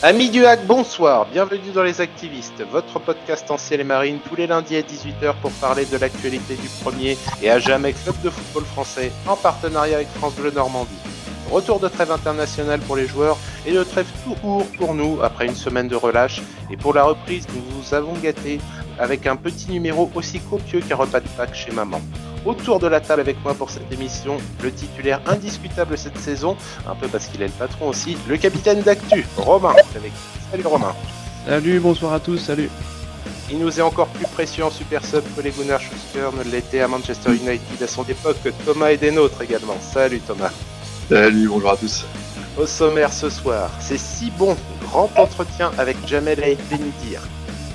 Amis du hack, bonsoir, bienvenue dans Les Activistes, votre podcast en ciel et marine tous les lundis à 18h pour parler de l'actualité du premier et à jamais club de football français en partenariat avec France Bleu Normandie. Retour de trêve internationale pour les joueurs et de trêve tout court pour nous après une semaine de relâche. Et pour la reprise, nous vous avons gâté avec un petit numéro aussi copieux qu'un repas de Pâques chez maman autour de la table avec moi pour cette émission, le titulaire indiscutable cette saison, un peu parce qu'il est le patron aussi, le capitaine d'actu, Romain. Salut Romain. Salut, bonsoir à tous, salut. Il nous est encore plus précieux en super sub que les Gunnar Schuster ne l'était à Manchester United à son époque, Thomas est des nôtres également. Salut Thomas. Salut, bonjour à tous. Au sommaire ce soir, c'est si bon, grand entretien avec Jamel Aït Benidir.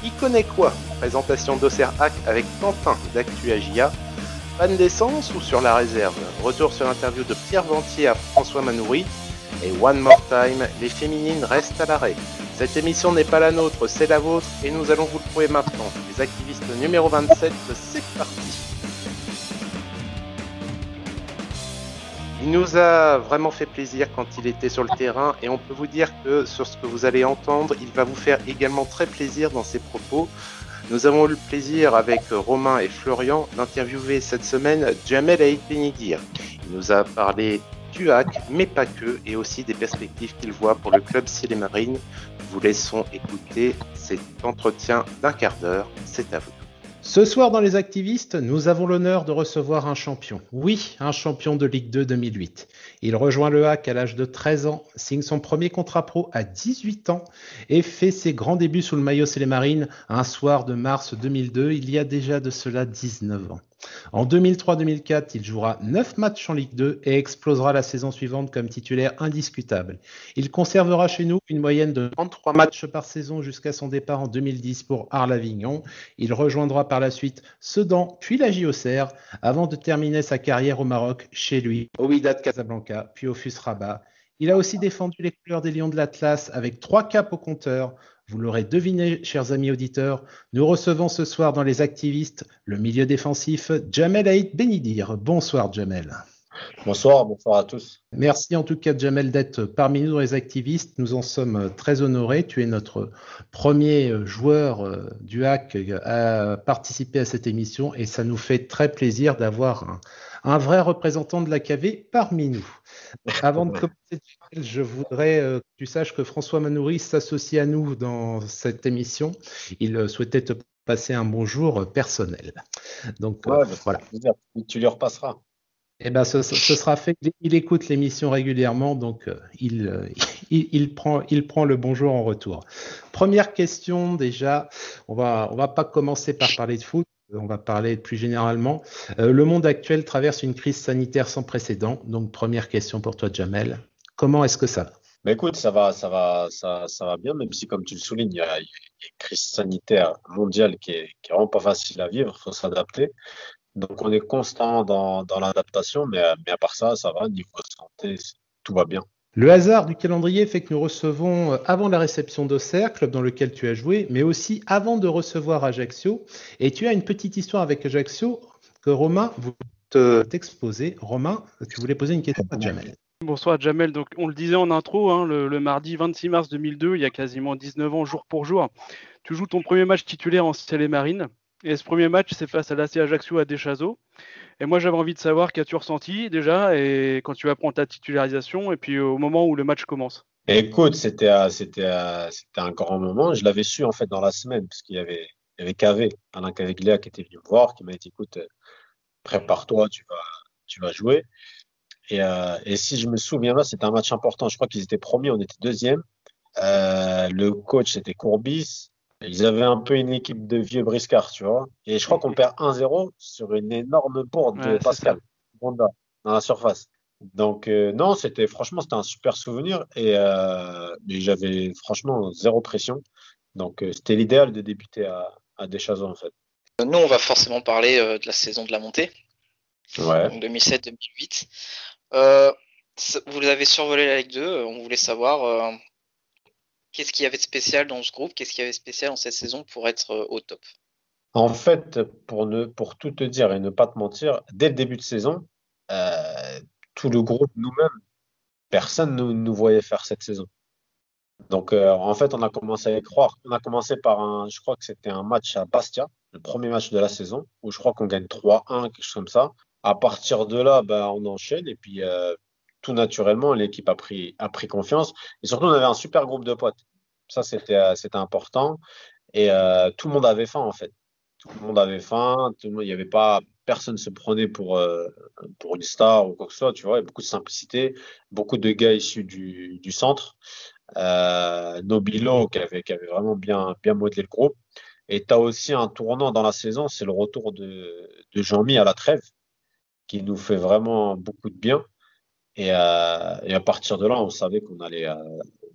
Il connaît quoi? Présentation d'Auxerre Hack avec Quentin d'Actu Agia Panne d'essence ou sur la réserve? Retour sur l'interview de Pierre Ventier à François Manoury. Et One More Time, les féminines restent à l'arrêt. Cette émission n'est pas la nôtre, c'est la vôtre et nous allons vous le prouver maintenant. Les activistes numéro 27, c'est parti. Il nous a vraiment fait plaisir quand il était sur le terrain et on peut vous dire que sur ce que vous allez entendre, il va vous faire également très plaisir dans ses propos. Nous avons eu le plaisir avec Romain et Florian d'interviewer cette semaine Jamel Aït Benidir. Il nous a parlé du hack, mais pas que, et aussi des perspectives qu'il voit pour le club Ciel Marine. Nous vous laissons écouter cet entretien d'un quart d'heure. C'est à vous. Ce soir dans Les Activistes, nous avons l'honneur de recevoir un champion. Oui, un champion de Ligue 2 2008. Il rejoint le HAC à l'âge de 13 ans, signe son premier contrat pro à 18 ans et fait ses grands débuts sous le maillot Marine un soir de mars 2002, il y a déjà de cela 19 ans. En 2003-2004, il jouera 9 matchs en Ligue 2 et explosera la saison suivante comme titulaire indiscutable. Il conservera chez nous une moyenne de 33 matchs par saison jusqu'à son départ en 2010 pour Arles-Avignon. Il rejoindra par la suite Sedan puis la JOCR avant de terminer sa carrière au Maroc chez lui, au Wydad Casablanca puis au FUS Rabat. Il a aussi défendu les couleurs des Lions de l'Atlas avec trois caps au compteur, vous l'aurez deviné, chers amis auditeurs, nous recevons ce soir dans les activistes le milieu défensif Jamel Aït Benidir. Bonsoir Jamel. Bonsoir, bonsoir à tous. Merci en tout cas Jamel d'être parmi nous dans les activistes. Nous en sommes très honorés. Tu es notre premier joueur euh, du hack à participer à cette émission et ça nous fait très plaisir d'avoir un, un vrai représentant de la KV parmi nous. Avant de commencer, je voudrais euh, que tu saches que François Manoury s'associe à nous dans cette émission. Il euh, souhaitait te passer un bonjour personnel. Donc euh, bah, voilà. Tu lui repasseras. Eh ben, ce, sera fait. Il écoute l'émission régulièrement, donc il, il, prend, il prend le bonjour en retour. Première question déjà. On va, on va pas commencer par parler de foot on va parler plus généralement. Euh, le monde actuel traverse une crise sanitaire sans précédent. Donc, première question pour toi, Jamel. Comment est-ce que ça va? Mais écoute, ça va, ça va, ça, ça, va bien, même si, comme tu le soulignes, il y a, une crise sanitaire mondiale qui est, vraiment pas facile à vivre. Il faut s'adapter. Donc, on est constant dans, dans l'adaptation, mais, mais à part ça, ça va. Niveau santé, tout va bien. Le hasard du calendrier fait que nous recevons euh, avant la réception d'Auxerre, club dans lequel tu as joué, mais aussi avant de recevoir Ajaccio. Et tu as une petite histoire avec Ajaccio que Romain voulait t'exposer. Romain, tu voulais poser une question à Jamel. Bonsoir Jamel, donc on le disait en intro, hein, le, mardi 26 mars 2002, il y a quasiment 19 ans jour pour jour, tu joues ton premier match titulaire en Ciel et ce premier match c'est face à l'AC Ajaccio à Deschazos. Et moi, j'avais envie de savoir qu'as-tu ressenti déjà et quand tu vas prendre ta titularisation et puis au moment où le match commence. Écoute, c'était un grand moment. Je l'avais su en fait dans la semaine parce qu'il y avait il Alain Caveglia qui était venu me voir, qui m'a dit écoute, prépare-toi, tu vas jouer. Et, euh, et si je me souviens c'était un match important. Je crois qu'ils étaient premiers, on était deuxième. Euh, le coach c'était Courbis. Ils avaient un peu une équipe de vieux briscards, tu vois. Et je crois qu'on perd 1-0 sur une énorme bourde de Pascal dans la surface. Donc euh, non, c'était franchement c'était un super souvenir et euh, j'avais franchement zéro pression. Donc euh, c'était l'idéal de débuter à, à en fait. Nous, on va forcément parler de la saison de la montée. Ouais. 2007-2008. vous avez survolé la Ligue 2. On voulait savoir Qu'est-ce qu'il y avait de spécial dans ce groupe Qu'est-ce qu'il y avait de spécial dans cette saison pour être euh, au top? En fait, pour, ne, pour tout te dire et ne pas te mentir, dès le début de saison, euh, tout le groupe, nous-mêmes, personne ne nous voyait faire cette saison. Donc, euh, en fait, on a commencé à y croire. On a commencé par un, je crois que c'était un match à Bastia, le premier match de la saison, où je crois qu'on gagne 3-1, quelque chose comme ça. À partir de là, ben, on enchaîne et puis euh, tout naturellement, l'équipe a pris, confiance. Et surtout, on avait un super groupe de potes. Ça, c'était euh, important. Et euh, tout le monde avait faim, en fait. Tout le monde avait faim. Il y avait pas, personne se prenait pour, euh, pour une star ou quoi que ce soit. Tu vois, il y a beaucoup de simplicité. Beaucoup de gars issus du, centre. Nobilo, qui avait, qui avait vraiment bien, bien modelé le groupe. Et tu as aussi un tournant dans la saison, c'est le retour de, de Jean-Mi à la trêve, qui nous fait vraiment beaucoup de bien. Et, euh, et à partir de là, on savait qu'on allait, euh,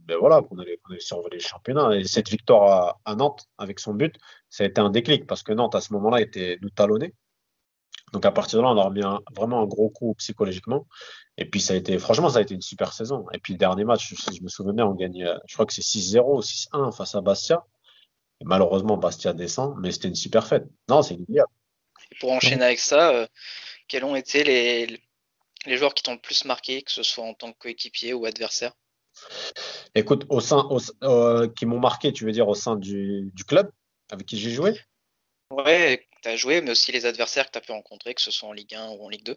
ben voilà, qu'on allait, qu'on allait survoler le championnat. Et cette victoire à, à, Nantes, avec son but, ça a été un déclic, parce que Nantes, à ce moment-là, était nous talonnait. Donc à partir de là, on a remis un, vraiment un gros coup psychologiquement. Et puis ça a été, franchement, ça a été une super saison. Et puis le dernier match, si je me souviens bien, on gagne, euh, je crois que c'est 6-0 6-1 face à Bastia. Et malheureusement, Bastia descend, mais c'était une super fête. Non, c'est inoubliable. Pour enchaîner avec ça, euh, quels ont été les, les joueurs qui t'ont le plus marqué, que ce soit en tant que coéquipier ou adversaire Écoute, au sein, au, euh, qui m'ont marqué, tu veux dire au sein du, du club avec qui j'ai joué? Ouais, tu as joué, mais aussi les adversaires que tu as pu rencontrer, que ce soit en Ligue 1 ou en Ligue 2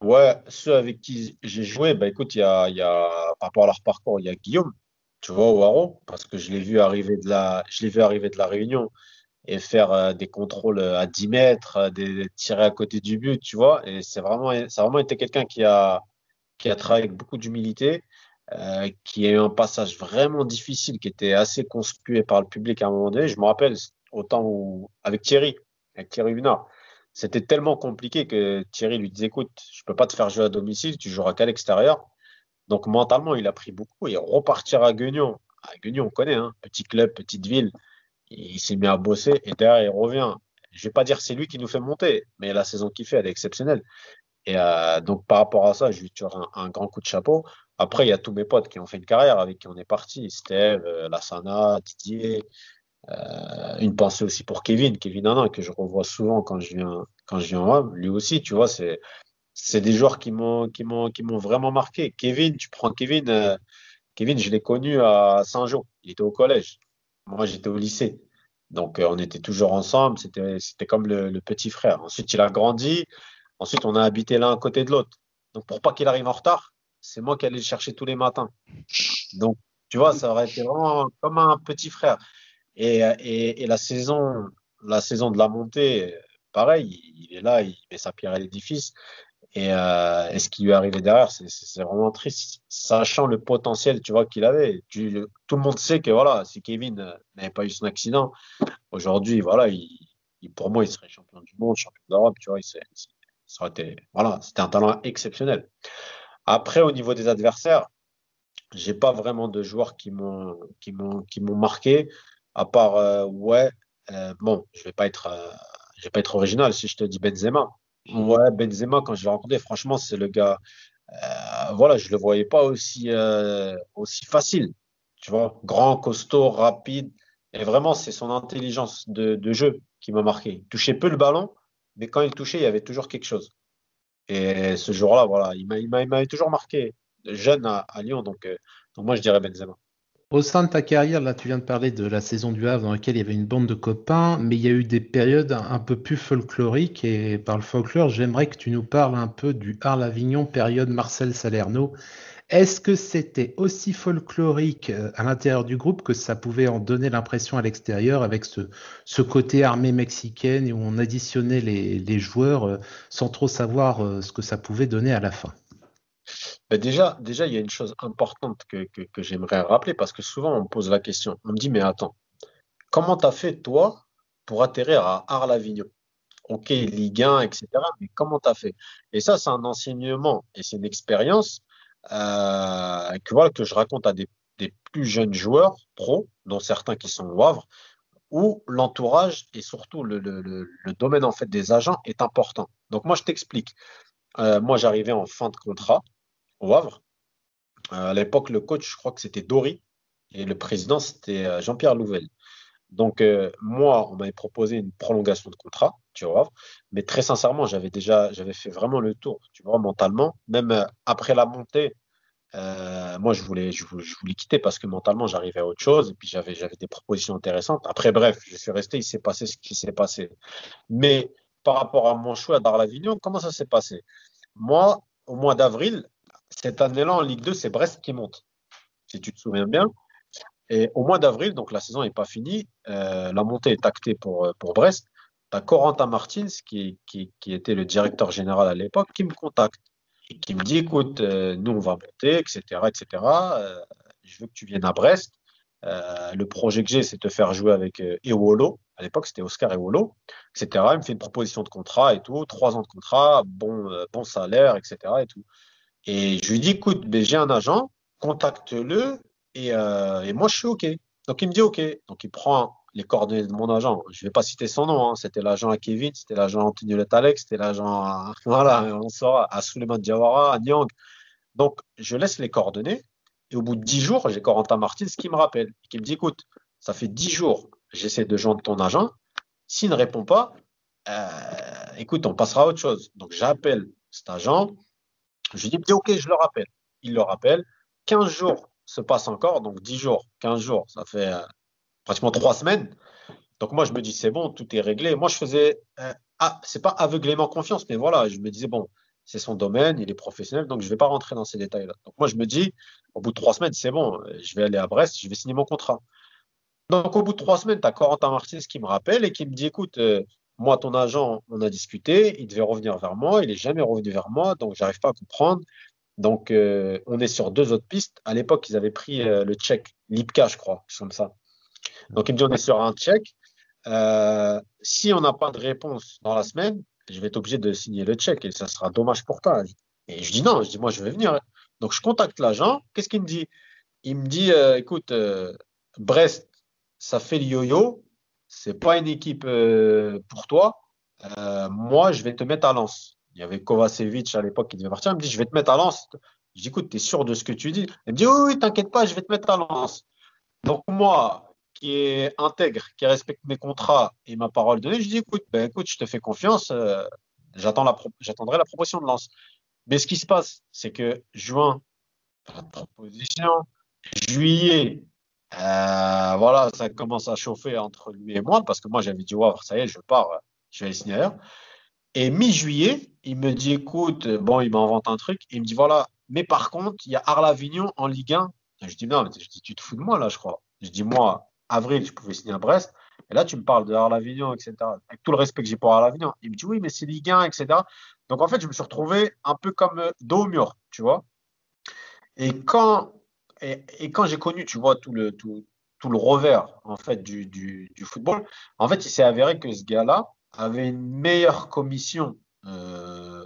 Ouais, ceux avec qui j'ai joué, bah écoute, il y a, y a, par rapport à leur parcours, il y a Guillaume, tu vois, au Haro, parce que je l'ai vu arriver de la, je l'ai vu arriver de la Réunion et faire euh, des contrôles à 10 mètres, euh, des, tirer à côté du but, tu vois. Et c'est vraiment, ça a vraiment été quelqu'un qui a, qui a travaillé avec beaucoup d'humilité, euh, qui a eu un passage vraiment difficile, qui était assez conspué par le public à un moment donné. Je me rappelle, autant où, avec Thierry, avec Thierry Hunard, c'était tellement compliqué que Thierry lui disait, écoute, je peux pas te faire jouer à domicile, tu joueras qu'à l'extérieur. Donc mentalement, il a pris beaucoup et repartir à Guignon. À Guignon, on connaît, hein, petit club, petite ville il s'est mis à bosser et derrière il revient. Je vais pas dire c'est lui qui nous fait monter, mais la saison qu'il fait, elle est exceptionnelle. Et euh, donc par rapport à ça, je lui tire un, grand coup de chapeau. Après, il y a tous mes potes qui ont fait une carrière avec qui on est parti. Steve, euh, Lassana, Didier. Euh, une pensée aussi pour Kevin, Kevin Anna, que je revois souvent quand je viens quand je viens en Rome. Lui aussi, tu vois, c'est c'est des joueurs qui m'ont qui m'ont qui m'ont vraiment marqué. Kevin, tu prends Kevin, Kevin, je l'ai connu à Saint-Jean. Il était au collège. Moi, j'étais au lycée. Donc, euh, on était toujours ensemble. C'était, comme le, petit frère. Ensuite, il a grandi. Ensuite, on a habité l'un à côté de l'autre. Donc, pour pas qu'il arrive en retard, c'est moi qui allais le chercher tous les matins. Donc, tu vois, ça aurait été vraiment comme un petit frère. Et, et, et la saison, la saison de la montée, pareil, il est là, il met sa pierre à l'édifice. Et, euh, et, ce qui lui est arrivé derrière, c'est vraiment triste, sachant le potentiel, tu vois, qu'il avait. Tout le monde sait que voilà, si Kevin n'avait pas eu son accident, aujourd'hui, voilà, il, il, pour moi, il serait champion du monde, champion d'Europe, voilà, c'était un talent exceptionnel. Après, au niveau des adversaires, j'ai pas vraiment de joueurs qui m'ont marqué, à part euh, ouais, euh, bon, je vais pas euh, vais pas être original si je te dis Benzema. Ouais, Benzema, quand je l'ai rencontré, franchement, c'est le gars. Euh, voilà, je le voyais pas aussi, euh, aussi facile. Tu vois, grand, costaud, rapide. Et vraiment, c'est son intelligence de, de jeu qui m'a marqué. Il touchait peu le ballon, mais quand il touchait, il y avait toujours quelque chose. Et ce jour-là, voilà, il m'avait toujours marqué. Jeune à, à Lyon, donc, euh, donc moi, je dirais Benzema. Au sein de ta carrière, là, tu viens de parler de la saison du Havre dans laquelle il y avait une bande de copains, mais il y a eu des périodes un peu plus folkloriques. Et par le folklore, j'aimerais que tu nous parles un peu du Arles-Avignon, période Marcel Salerno. Est-ce que c'était aussi folklorique à l'intérieur du groupe que ça pouvait en donner l'impression à l'extérieur avec ce, côté armée mexicaine où on additionnait les, les joueurs sans trop savoir ce que ça pouvait donner à la fin? Ben déjà, déjà, il y a une chose importante que, que, j'aimerais rappeler parce que souvent on me pose la question. On me dit, mais attends, comment t'as fait toi pour atterrir à Arles-Avignon? Ok, Ligue 1, etc. Mais comment t'as fait? Et ça, c'est un enseignement et c'est une expérience euh, que je raconte à des, des plus jeunes joueurs pro, dont certains qui sont au Havre, où l'entourage et surtout le, le, domaine en fait des agents est important. Donc moi, je t'explique. Euh, moi, j'arrivais en fin de contrat au Havre. Euh, à l'époque, le coach, je crois que c'était Dory, et le président, c'était Jean-Pierre Louvel. Donc, euh, moi, on m'avait proposé une prolongation de contrat, tu vois, mais très sincèrement, j'avais déjà, j'avais fait vraiment le tour, tu vois, mentalement. Même euh, après la montée, Euh, moi, je voulais, je, voulais quitter parce que mentalement, j'arrivais à autre chose. Et puis, j'avais, des propositions intéressantes. Après, bref, je suis resté. Il s'est passé ce qui s'est passé. Mais par rapport à mon choix d'Arlavignon, comment ça s'est passé? Moi, au mois d'avril, cette année-là, en Ligue 2, c'est Brest qui monte. Si tu te souviens bien. Et au mois d'avril, donc la saison n'est pas finie, euh, la montée est actée pour, pour Brest. Tu as Corentin Martins, qui, qui, qui était le directeur général à l'époque, qui me contacte et qui me dit écoute, euh, nous on va monter, etc. etc. Euh, je veux que tu viennes à Brest. Euh, le projet que j'ai, c'est de te faire jouer avec Ewolo. À l'époque, c'était Oscar Ewolo, etc. Il me fait une proposition de contrat et tout, trois ans de contrat, bon, bon salaire, etc. Et, tout. Et je lui dis écoute, ben, j'ai un agent, contacte-le et, et moi je suis OK. Donc il me dit OK. Donc il prend les coordonnées de mon agent. Je ne vais pas citer son nom. Hein. C'était l'agent à Kevin, c'était l'agent à Antonio c'était l'agent à, voilà, on sort à Suleiman Diawara, à Nyang. Donc, je laisse les coordonnées. Et au bout de dix jours, j'ai Corentin Martins qui me rappelle, qui me dit, écoute, ça fait dix jours, j'essaie de joindre ton agent. S'il ne répond pas, euh, écoute, on passera à autre chose. Donc, j'appelle cet agent. Je lui dis, OK, je le rappelle. Il le rappelle. 15 jours se passent encore, donc 10 jours, 15 jours, ça fait euh, pratiquement trois semaines. Donc moi, je me dis, c'est bon, tout est réglé. Moi, je faisais, euh, ah, c'est pas aveuglément confiance, mais voilà, je me disais, bon, c'est son domaine, il est professionnel, donc je ne vais pas rentrer dans ces détails-là. Donc moi, je me dis, au bout de trois semaines, c'est bon, je vais aller à Brest, je vais signer mon contrat. Donc au bout de trois semaines, tu as Corentin Martins qui me rappelle et qui me dit, écoute, euh, moi, ton agent, on a discuté, il devait revenir vers moi, il n'est jamais revenu vers moi, donc j'arrive pas à comprendre. Donc euh, on est sur deux autres pistes. À l'époque, ils avaient pris le tchèque, Lipka, je crois, comme ça. Donc, il me dit on est sur un check. Euh, si on n'a pas de réponse dans la semaine, je vais être obligé de signer le check et ça sera dommage pour toi. Et je dis non, je dis moi je vais venir. Donc je contacte l'agent. Qu'est-ce qu'il me dit? Il me dit euh, écoute, euh, Brest, ça fait le yo-yo. C'est pas une équipe pour toi. moi, je vais te mettre à Lens. Il y avait Kovacevic à l'époque qui devait partir. Il me dit je vais te mettre à Lens. Je dis écoute, tu es sûr de ce que tu dis? Il me dit oui, oui, t'inquiète pas, je vais te mettre à Lens. Donc moi, qui est intègre, qui respecte mes contrats et ma parole donnée, je dis écoute, ben, écoute, je te fais confiance, euh, la j'attendrai la proposition de lance. Mais ce qui se passe, c'est que juin, pas de proposition, juillet, euh, voilà, ça commence à chauffer entre lui et moi parce que moi j'avais dit ouais, ça y est, je pars, je vais aller signer ailleurs. Et mi-juillet, il me dit écoute, bon, il m'invente un truc, il me dit voilà, mais par contre, il y a Arles-Avignon en Ligue 1. Je dis non, mais je tu te fous de moi là, je crois. Je dis moi, avril, je pouvais signer à Brest. Et là, tu me parles de Arles-Avignon, etc. Avec tout le respect que j'ai pour Arles-Avignon. Il me dit oui, mais c'est Ligue 1, etc. Donc en fait, je me suis retrouvé un peu comme euh, mur, tu vois. Et quand, et, quand j'ai connu, tu vois, tout le, tout, tout le revers en fait du, du, football, en fait, il s'est avéré que ce gars-là avait une meilleure commission euh,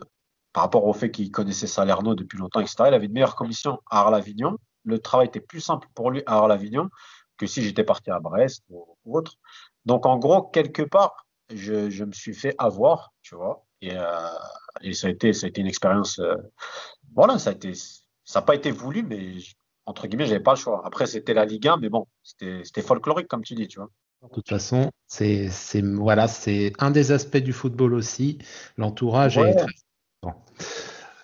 par rapport au fait qu'il connaissait Salerno depuis longtemps, etc. Il avait une meilleure commission à Arles-Avignon. Le travail était plus simple pour lui à Arles-Avignon que si j'étais parti à Brest ou, autre. Donc, en gros, quelque part, je, me suis fait avoir, tu vois. Et, euh, et ça, a été, ça a été une expérience. Euh, voilà, ça ça n'a pas été voulu, mais entre guillemets, j'avais pas le choix. Après, c'était la Ligue 1, mais bon, c'était folklorique, comme tu dis, tu vois. De toute façon, c'est voilà, c'est un des aspects du football aussi. L'entourage est très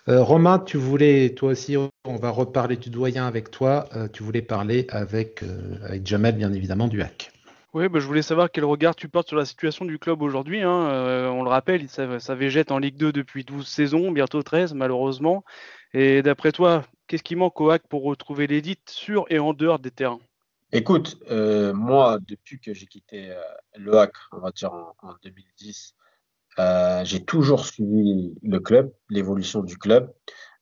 euh, Romain, tu voulais, toi aussi, on va reparler du doyen avec toi. Euh, tu voulais parler avec, euh, avec Jamel, bien évidemment, du hack. Oui, bah, je voulais savoir quel regard tu portes sur la situation du club aujourd'hui. Hein. on le rappelle, ça, ça, végète en Ligue 2 depuis 12 saisons, bientôt 13 malheureusement. Et d'après toi, qu'est-ce qui manque au hack pour retrouver l'élite sur et en dehors des terrains? Écoute, moi, depuis que j'ai quitté le hack, on va dire en, en 2010, euh, j'ai toujours suivi le club, l'évolution du club.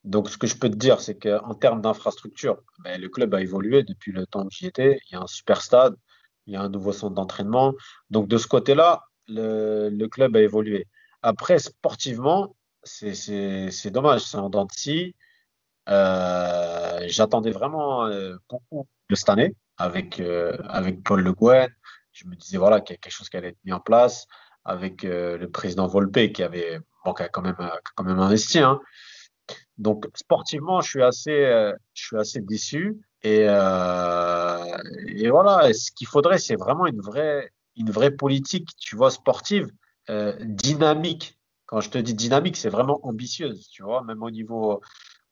Donc, ce que je peux te dire, c'est qu'en termes d'infrastructure, ben, le club a évolué depuis le temps où j'y étais. Il y a un super stade, il y a un nouveau centre d'entraînement. Donc, de ce côté-là, le, le, club a évolué. Après, sportivement, c'est dommage, c'est en dents de scie. Euh, J'attendais vraiment euh, beaucoup de cette année avec, euh, avec Paul Le Guen. Je me disais voilà, qu'il y a quelque chose qui allait être mis en place avec le président Volpe qui avait bon, qui a quand même quand même investi. Hein. Donc sportivement, je suis assez je suis assez déçu et et voilà. Ce qu'il faudrait, c'est vraiment une vraie une vraie politique, tu vois, sportive, dynamique. Quand je te dis dynamique, c'est vraiment ambitieuse, tu vois, même au niveau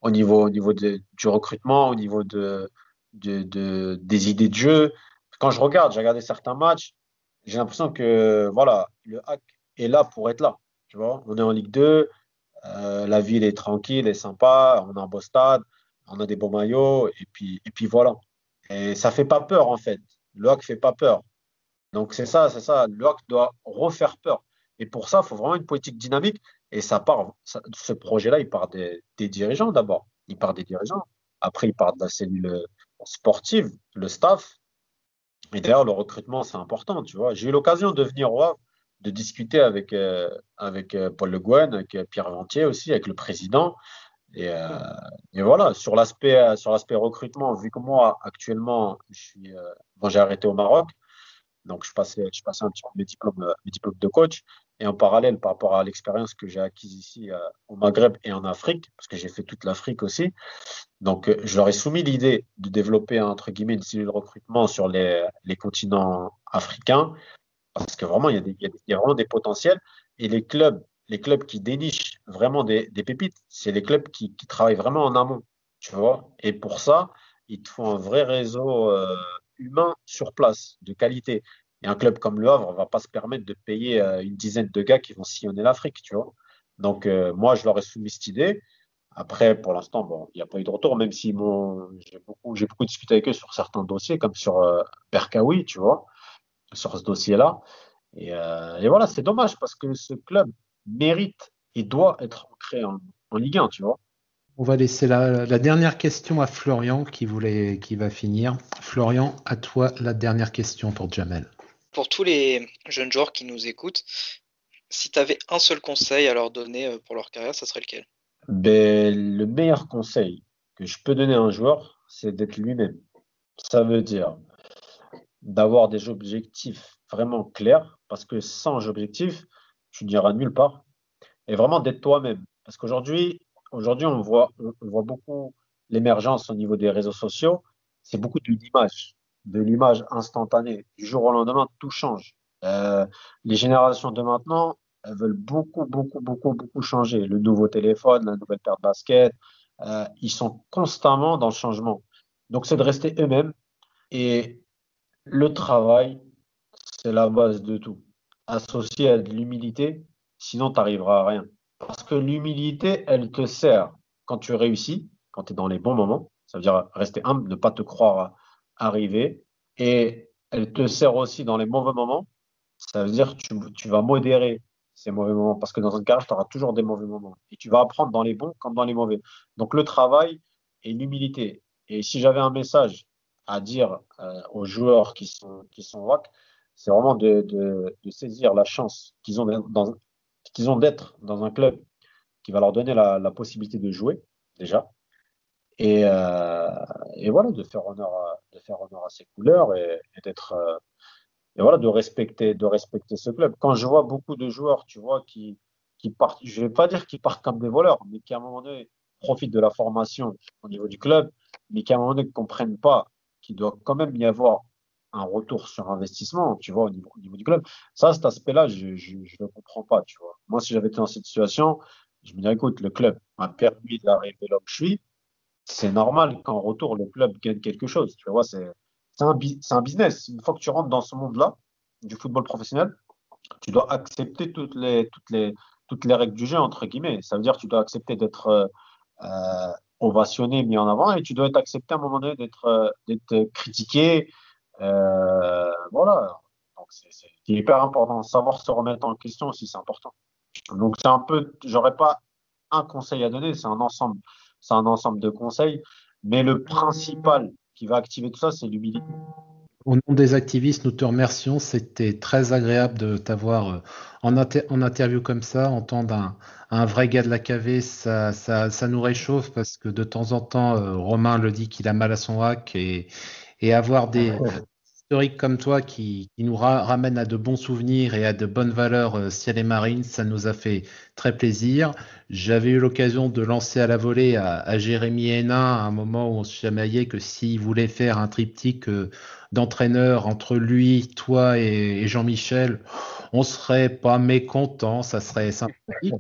au niveau, au niveau du recrutement, au niveau de, de, des idées de jeu. Quand je regarde, j'ai regardé certains matchs, j'ai l'impression que voilà, le hack est là pour être là. Tu vois, on est en Ligue 2, euh, la ville est tranquille et sympa, on a un beau stade, on a des beaux maillots, et puis, et puis voilà. Et ça fait pas peur en fait. Le hack fait pas peur. Donc c'est ça, c'est ça. Le hack doit refaire peur. Et pour ça, il faut vraiment une politique dynamique. Et ça part, ce projet-là, il part des, dirigeants d'abord. Il part des dirigeants. Après, il part de la cellule sportive, le staff. Et d'ailleurs, le recrutement, c'est important, tu vois. J'ai eu l'occasion de venir au Havre, de discuter avec, euh, avec euh, Paul Le Guen, avec euh, Pierre Ventier aussi, avec le président. Et, et voilà, sur l'aspect sur l'aspect recrutement, vu que moi, actuellement, je suis, bon, j'ai arrêté au Maroc, donc je passais, je passais un petit peu mes diplômes, mes diplômes de coach. Et en parallèle, par rapport à l'expérience que j'ai acquise ici euh, au Maghreb et en Afrique, parce que j'ai fait toute l'Afrique aussi, donc euh, je leur ai soumis l'idée de développer entre guillemets une cellule de recrutement sur les, continents africains, parce que vraiment il y, a des, vraiment des potentiels. Et les clubs, les clubs qui dénichent vraiment des, pépites, c'est les clubs qui, qui, travaillent vraiment en amont, tu vois. Et pour ça, il te faut un vrai réseau euh, humain sur place, de qualité. Et un club comme Le Havre ne va pas se permettre de payer euh, une dizaine de gars qui vont sillonner l'Afrique, tu vois. Donc, euh, moi, je leur ai soumis cette idée. Après, pour l'instant, bon, il n'y a pas eu de retour, même si j'ai beaucoup, beaucoup discuté avec eux sur certains dossiers, comme sur euh, tu vois, sur ce dossier-là. Et, et, voilà, c'est dommage parce que ce club mérite et doit être ancré en, en Ligue 1, tu vois. On va laisser la, la, dernière question à Florian qui, voulait, qui va finir. Florian, à toi la dernière question pour Jamel pour tous les jeunes joueurs qui nous écoutent, si tu avais un seul conseil à leur donner euh, pour leur carrière, ça serait lequel? Ben, Le meilleur conseil que je peux donner à un joueur, c'est d'être lui-même. Ça veut dire d'avoir des objectifs vraiment clairs, parce que sans objectif, tu n'iras nulle part. Et vraiment d'être toi-même. Parce qu'aujourd'hui, aujourd'hui, on voit, on voit beaucoup l'émergence au niveau des réseaux sociaux. C'est beaucoup de l'image de l'image instantanée. Du jour au lendemain, tout change. Euh, les générations de maintenant, elles veulent beaucoup, beaucoup, beaucoup, beaucoup changer. Le nouveau téléphone, la nouvelle paire de basket, euh, ils sont constamment dans le changement. Donc, c'est de rester eux-mêmes. Et le travail, c'est la base de tout. Associé à de l'humilité, sinon tu n'arriveras à rien. Parce que l'humilité, elle te sert quand tu réussis, quand tu es dans les bons moments. Ça veut dire rester humble, ne pas te croire arriver et elle te sert aussi dans les mauvais moments. Ça veut dire que tu, tu vas modérer ces mauvais moments parce que dans un carrière, tu auras toujours des mauvais moments et tu vas apprendre dans les bons comme dans les mauvais. Donc le travail et l'humilité. Et si j'avais un message à dire euh, aux joueurs qui sont, qui sont WAC, c'est vraiment de, de, saisir la chance qu'ils ont dans, qu'ils ont d'être dans un club qui va leur donner la, la possibilité de jouer déjà, et, euh, et, voilà, de faire honneur à, de faire honneur à ses couleurs et, d'être euh, et voilà, de respecter, de respecter ce club. Quand je vois beaucoup de joueurs, tu vois, qui, qui partent, je vais pas dire qu'ils partent comme des voleurs, mais qui à un moment donné profitent de la formation au niveau du club, mais qui à un moment donné ne comprennent pas qu'il doit quand même y avoir un retour sur investissement, tu vois, au niveau, au niveau du club. Ça, cet aspect-là, je ne le comprends pas, tu vois. Moi, si j'avais été dans cette situation, je me dirais, écoute, le club m'a permis d'arriver là où je suis, c'est normal qu'en retour, le club gagne quelque chose. Tu vois, c'est un, business. Une fois que tu rentres dans ce monde-là, du football professionnel, tu dois accepter toutes les, règles du jeu, entre guillemets. Ça veut dire que tu dois accepter d'être euh ovationné, mis en avant, et tu dois être accepté à un moment donné d'être euh, critiqué. Euh, voilà. Donc, c'est hyper important. Savoir se remettre en question aussi, c'est important. Donc, c'est un peu, j'aurais pas un conseil à donner, c'est un ensemble c'est un ensemble de conseils. Mais le principal qui va activer tout ça, c'est l'humilité. Au nom des activistes, nous te remercions. C'était très agréable de t'avoir euh, en, en, interview comme ça. Entendre un, un, vrai gars de la KV, ça, ça, ça, nous réchauffe parce que de temps en temps, euh, Romain le dit qu'il a mal à son hack et, et avoir des, historiques comme toi qui, nous ra ramènent à de bons souvenirs et à de bonnes valeurs euh, ciel et marine, ça nous a fait très plaisir. J'avais eu l'occasion de lancer à la volée à, Jérémy Hénin à un moment où on se chamaillait que s'il voulait faire un triptyque euh, d'entraîneurs entre lui, toi et, et Jean-Michel, on serait pas mécontent, ça serait sympathique.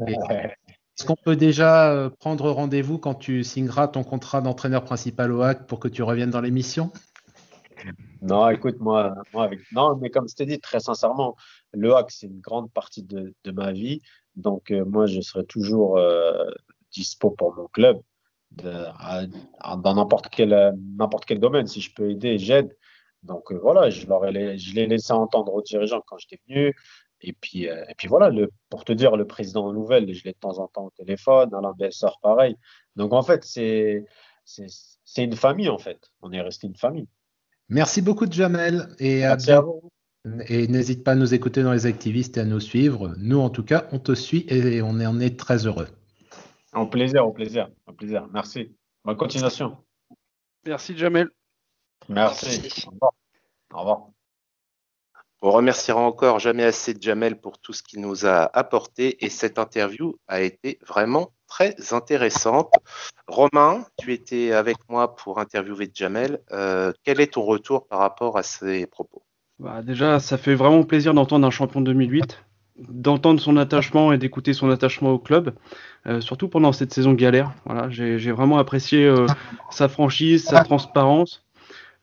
Est-ce qu'on peut déjà euh, prendre rendez-vous quand tu signeras ton contrat d'entraîneur principal au HAC pour que tu reviennes dans l'émission? Non, écoute, moi, non, mais comme je t'ai dit, très sincèrement, le hack, c'est une grande partie de, ma vie. Donc, euh, moi, je serai toujours euh, dispo pour mon club dans n'importe quel, domaine. Si je peux aider, j'aide. Donc, euh, voilà, je leur ai, je l'ai laissé entendre aux dirigeants quand j'étais venu. Et puis, euh, et puis voilà, pour te dire, le président en nouvelle, je l'ai de temps en temps au téléphone, Alain Bessard, pareil. Donc, en fait, c'est, c'est, c'est une famille, en fait. On est resté une famille. Merci beaucoup, Jamel. Et, à Merci à vous. Et n'hésite pas à nous écouter dans les activistes et à nous suivre. Nous, en tout cas, on te suit et on en est très heureux. Au plaisir, au plaisir, au plaisir. Merci. Bonne continuation. Merci Jamel. Merci. Merci. Au revoir. Au revoir. On remerciera encore jamais assez Jamel pour tout ce qu'il nous a apporté et cette interview a été vraiment très intéressante. Romain, tu étais avec moi pour interviewer Jamel. Euh, quel est ton retour par rapport à ses propos? Bah, déjà, ça fait vraiment plaisir d'entendre un champion de 2008, d'entendre son attachement et d'écouter son attachement au club, euh, surtout pendant cette saison galère. Voilà, j'ai vraiment apprécié euh, sa franchise, sa transparence,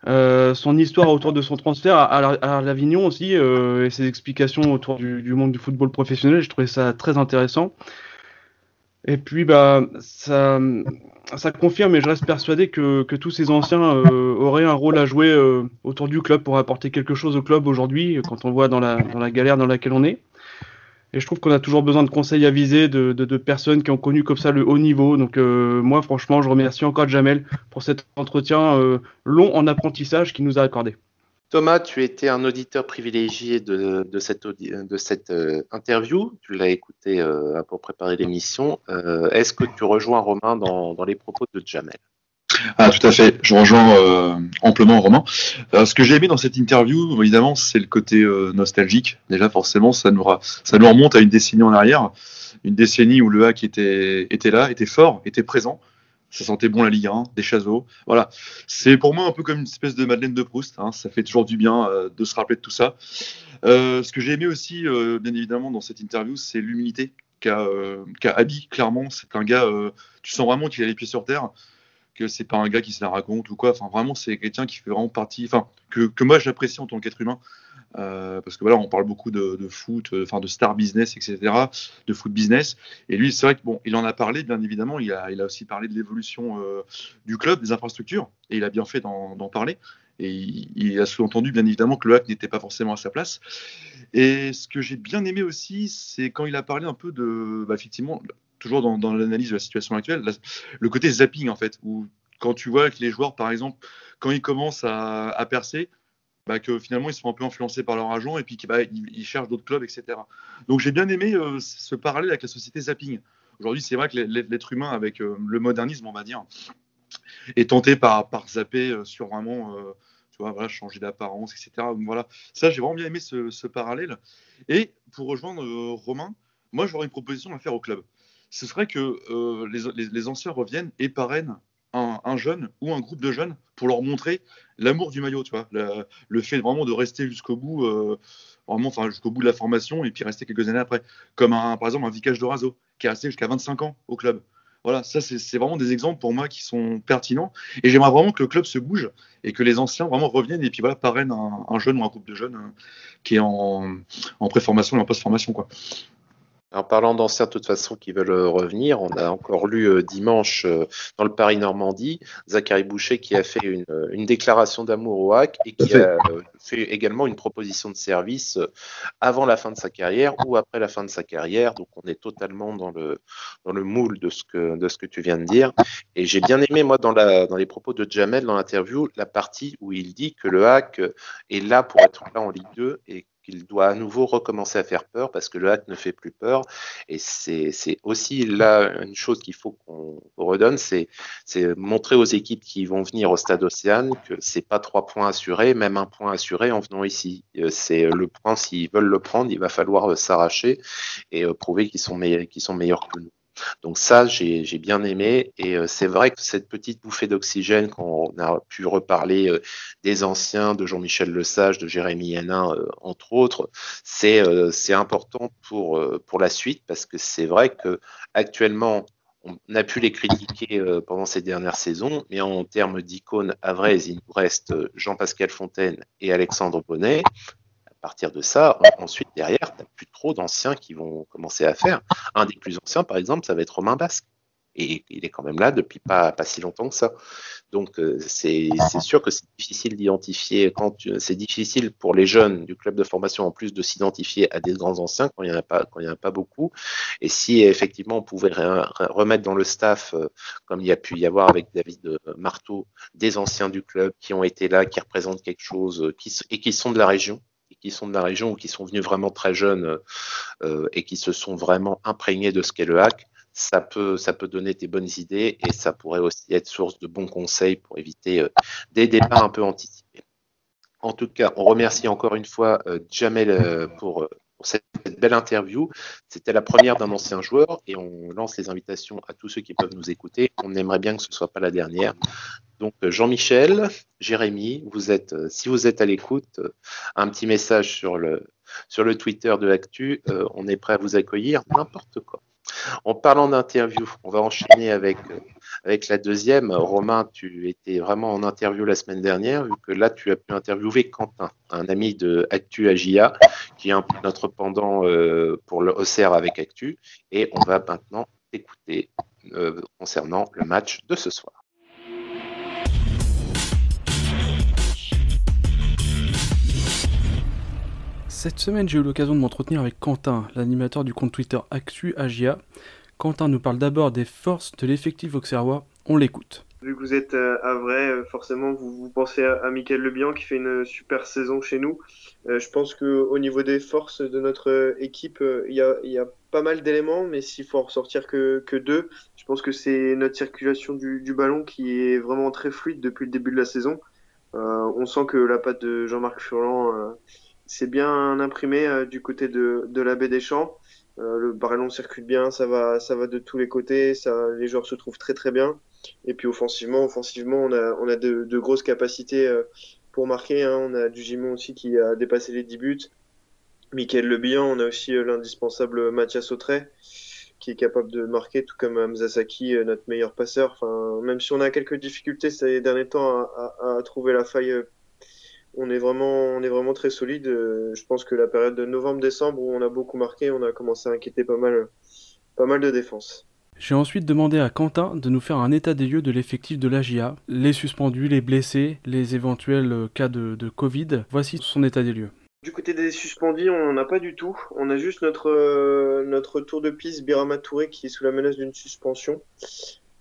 son histoire autour de son transfert à, à la- à l'Avignon aussi et ses explications autour du, du monde du football professionnel. Je trouvais ça très intéressant. Et puis, bah, ça, ça confirme et je reste persuadé que, que tous ces anciens euh, auraient un rôle à jouer euh, autour du club pour apporter quelque chose au club aujourd'hui, quand on voit dans la, dans la galère dans laquelle on est. Et je trouve qu'on a toujours besoin de conseils avisés de, de, de personnes qui ont connu comme ça le haut niveau. Donc euh, moi, franchement, je remercie encore Jamel pour cet entretien euh, long en apprentissage qu'il nous a accordé. Thomas, tu étais un auditeur privilégié de, cette, euh, interview. Tu l'as écouté euh, pour préparer l'émission. Euh, Est-ce que tu rejoins Romain dans, les propos de Jamel? Ah, tout à fait. Je rejoins amplement Romain. Ce que j'ai aimé dans cette interview, évidemment, c'est le côté nostalgique. Déjà, forcément, ça nous, ra- ça nous remonte à une décennie en arrière. Une décennie où le hack était, était là, était fort, était présent. Ça sentait bon la Ligue 1, des chaseaux. Voilà. C'est pour moi un peu comme une espèce de Madeleine de Proust. hein. Ça fait toujours du bien euh, de se rappeler de tout ça. Euh, ce que j'ai aimé aussi, euh, bien évidemment, dans cette interview, c'est l'humilité qu'a qu'a Abby. Clairement, c'est un gars, tu sens vraiment qu'il a les pieds sur terre que c'est pas un gars qui se la raconte ou quoi. Enfin, vraiment, c'est quelqu'un qui fait vraiment partie, enfin, que, que moi j'apprécie en tant qu'être humain. Euh, parce que voilà, on parle beaucoup de, foot, euh, enfin de star business, etc., de foot business. Et lui, c'est vrai que bon, en a parlé, bien évidemment. Il a, aussi parlé de l'évolution euh, du club, des infrastructures, et il a bien fait d'en parler. Et il, a sous-entendu, bien évidemment, que le hack n'était pas forcément à sa place. Et ce que j'ai bien aimé aussi, c'est quand il a parlé un peu de, bah, effectivement, toujours dans, l'analyse de la situation actuelle, le côté zapping en fait, où quand tu vois que les joueurs, par exemple, quand ils commencent à percer, bah, que finalement ils sont un peu influencés par leur agent et puis bah, ils, cherchent d'autres clubs, etc. Donc j'ai bien aimé euh, ce parallèle avec la société zapping. Aujourd'hui, c'est vrai que l'être humain, avec euh, le modernisme, on va dire, est tenté par, par zapper euh, sur vraiment, tu vois, voilà, changer d'apparence, etc. Donc voilà, ça j'ai vraiment bien aimé ce, parallèle. Et pour rejoindre Romain, moi j'aurais une proposition à faire au club. Ce serait que les- les anciens reviennent et parrainent un, un jeune ou un groupe de jeunes pour leur montrer l'amour du maillot, tu vois, le, fait vraiment de rester jusqu'au bout, euh, jusqu'au bout de la formation et puis rester quelques années après, comme un, par exemple un Vicage de Razo qui est resté jusqu'à 25 ans au club. Voilà, ça c'est vraiment des exemples pour moi qui sont pertinents et j'aimerais vraiment que le club se bouge et que les anciens vraiment reviennent et puis voilà parrainent un, un jeune ou un groupe de jeunes euh, qui est en, en préformation et en post-formation quoi. En parlant d'anciens, de toute façon, qui veulent euh, revenir, on a encore lu euh, dimanche euh, dans le Paris-Normandie, Zachary Boucher qui a fait une, une déclaration d'amour au hack et qui a fait également une proposition de service avant la fin de sa carrière ou après la fin de sa carrière. Donc on est totalement dans le, dans le moule de ce, que, de ce que tu viens de dire. Et j'ai bien aimé, moi, dans, la, dans les propos de Jamel, dans l'interview, la partie où il dit que le hack est là pour être là en Ligue 2 et qu'il doit à nouveau recommencer à faire peur parce que le hack ne fait plus peur. Et c'est aussi là une chose qu'il faut qu'on redonne, c'est montrer aux équipes qui vont venir au stade Océane que c'est pas trois points assurés, même un point assuré en venant ici. Euh, C'est le point, s'ils veulent le prendre, il va falloir euh, s'arracher et euh, prouver qu'ils sont meilleurs que nous. Donc ça, j'ai bien aimé. Et euh, c'est vrai que cette petite bouffée d'oxygène, quand on a pu reparler euh, des anciens, de Jean-Michel Lesage, de Jérémy Hénin, euh, entre autres, c'est important pour, la suite parce que c'est vrai que actuellement, on a pu les critiquer pendant ces dernières saisons, mais en termes d'icônes à il nous reste Jean-Pascal Fontaine et Alexandre Bonnet partir de ça, ensuite, derrière, tu n'as plus trop d'anciens qui vont commencer à faire. Un des plus anciens, par exemple, ça va être Romain Basque. Et il est quand même là depuis pas, pas si longtemps que ça. Donc euh, c'est sûr que c'est difficile d'identifier quand c'est difficile pour les jeunes du club de formation en plus de s'identifier à des grands anciens quand il n'y en a pas quand il en a pas beaucoup. Et si effectivement on pouvait remettre dans le staff euh, comme il y a pu y avoir avec David euh, Marteau des anciens du club qui ont été là, qui représentent quelque chose, et qui sont de la région, qui sont de la région ou qui sont venus vraiment très jeunes euh, et qui se sont vraiment imprégnés de ce qu'est le hack, ça peut, ça peut donner des bonnes idées et ça pourrait aussi être source de bons conseils pour éviter euh, des départs un peu anticipés. En tout cas, on remercie encore une fois euh, Jamel pour, pour cette belle interview. C'était la première d'un ancien joueur et on lance les invitations à tous ceux qui peuvent nous écouter. On aimerait bien que ce ne soit pas la dernière. Donc euh, Jean-Michel, Jérémy, vous êtes, euh, si vous êtes à l'écoute, euh, un petit message sur le, sur le Twitter de l'actu. on est prêt à vous accueillir n'importe quoi. En parlant d'interview, on va enchaîner avec, avec la deuxième. Romain, tu étais vraiment en interview la semaine dernière, vu que là, tu as pu interviewer Quentin, un ami de Actu Agia, qui est un peu notre pendant pour le OCR avec Actu. Et on va maintenant écouter concernant le match de ce soir. Cette semaine, j'ai eu l'occasion de m'entretenir avec Quentin, l'animateur du compte Twitter Actu Agia. Quentin nous parle d'abord des forces de l'effectif auxerrois. On l'écoute. Vu que vous êtes euh, à vrai, euh, forcément, vous, pensez à, à Mickaël Lebihan qui fait une super saison chez nous. Euh, je pense qu'au niveau des forces de notre équipe, il y, a, pas mal d'éléments, mais s'il faut en ressortir que, deux, je pense que c'est notre circulation du, du, ballon qui est vraiment très fluide depuis le début de la saison. on sent que la patte de Jean-Marc Furlan c'est bien imprimé euh, du côté de, de la baie des Champs. Euh, le ballon circule bien, ça va, ça va de tous les côtés, ça, les joueurs se trouvent très très bien. Et puis offensivement, offensivement, on a, on a de, de grosses capacités euh, pour marquer. Hein. On a du Gimon aussi qui a dépassé les 10 buts. Michael Lebihan, on a aussi l'indispensable Mathias Autret qui est capable de marquer, tout comme Mzasaki, notre meilleur passeur. Enfin, même si on a quelques difficultés ces derniers temps à, à, à trouver la faille on est vraiment, on est vraiment très solide. Euh, je pense que la période de novembre-décembre où on a beaucoup marqué, on a commencé à inquiéter pas mal, pas mal de défense. J'ai ensuite demandé à Quentin de nous faire un état des lieux de l'effectif de l'AGIA, les suspendus, les blessés, les éventuels cas de, Covid. Voici son état des lieux. Du côté des suspendus, on n'en a pas du tout. On a juste notre, euh, notre tour de piste Birama Touré qui est sous la menace d'une suspension.